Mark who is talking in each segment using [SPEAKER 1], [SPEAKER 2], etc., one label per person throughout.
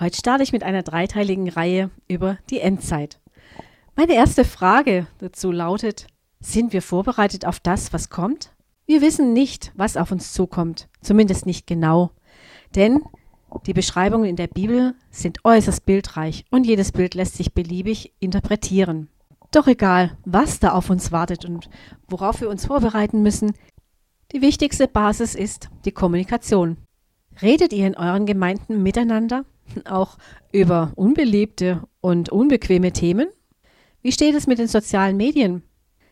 [SPEAKER 1] Heute starte ich mit einer dreiteiligen Reihe über die Endzeit. Meine erste Frage dazu lautet, sind wir vorbereitet auf das, was kommt? Wir wissen nicht, was auf uns zukommt, zumindest nicht genau. Denn die Beschreibungen in der Bibel sind äußerst bildreich und jedes Bild lässt sich beliebig interpretieren. Doch egal, was da auf uns wartet und worauf wir uns vorbereiten müssen, die wichtigste Basis ist die Kommunikation. Redet ihr in euren Gemeinden miteinander, auch über unbeliebte und unbequeme Themen? Wie steht es mit den sozialen Medien?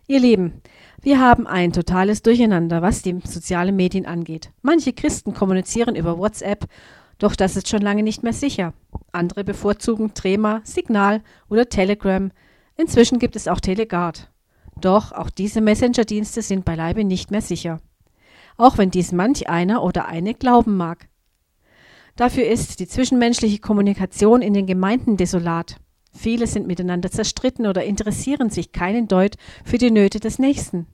[SPEAKER 1] Ihr Lieben, wir haben ein totales Durcheinander, was die sozialen Medien angeht. Manche Christen kommunizieren über WhatsApp, doch das ist schon lange nicht mehr sicher. Andere bevorzugen Trema, Signal oder Telegram. Inzwischen gibt es auch Telegard. Doch auch diese Messenger-Dienste sind beileibe nicht mehr sicher. Auch wenn dies manch einer oder eine glauben mag. Dafür ist die zwischenmenschliche Kommunikation in den Gemeinden desolat. Viele sind miteinander zerstritten oder interessieren sich keinen Deut für die Nöte des Nächsten.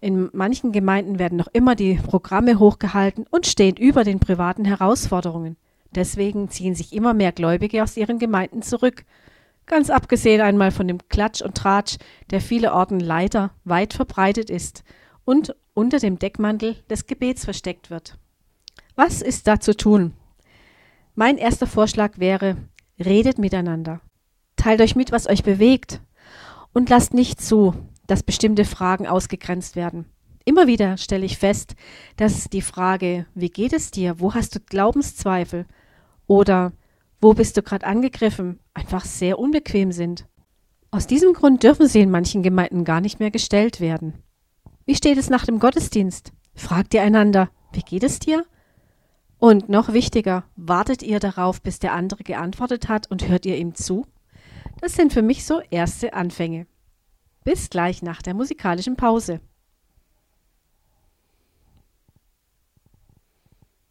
[SPEAKER 1] In manchen Gemeinden werden noch immer die Programme hochgehalten und stehen über den privaten Herausforderungen. Deswegen ziehen sich immer mehr Gläubige aus ihren Gemeinden zurück. Ganz abgesehen einmal von dem Klatsch und Tratsch, der vielerorten leider weit verbreitet ist und unter dem Deckmantel des Gebets versteckt wird. Was ist da zu tun? Mein erster Vorschlag wäre, Redet miteinander. Teilt euch mit, was euch bewegt. Und lasst nicht zu, dass bestimmte Fragen ausgegrenzt werden. Immer wieder stelle ich fest, dass die Frage, wie geht es dir, wo hast du Glaubenszweifel oder wo bist du gerade angegriffen, einfach sehr unbequem sind. Aus diesem Grund dürfen sie in manchen Gemeinden gar nicht mehr gestellt werden. Wie steht es nach dem Gottesdienst? Fragt ihr einander, wie geht es dir? Und noch wichtiger, wartet ihr darauf, bis der andere geantwortet hat und hört ihr ihm zu? Das sind für mich so erste Anfänge. Bis gleich nach der musikalischen Pause.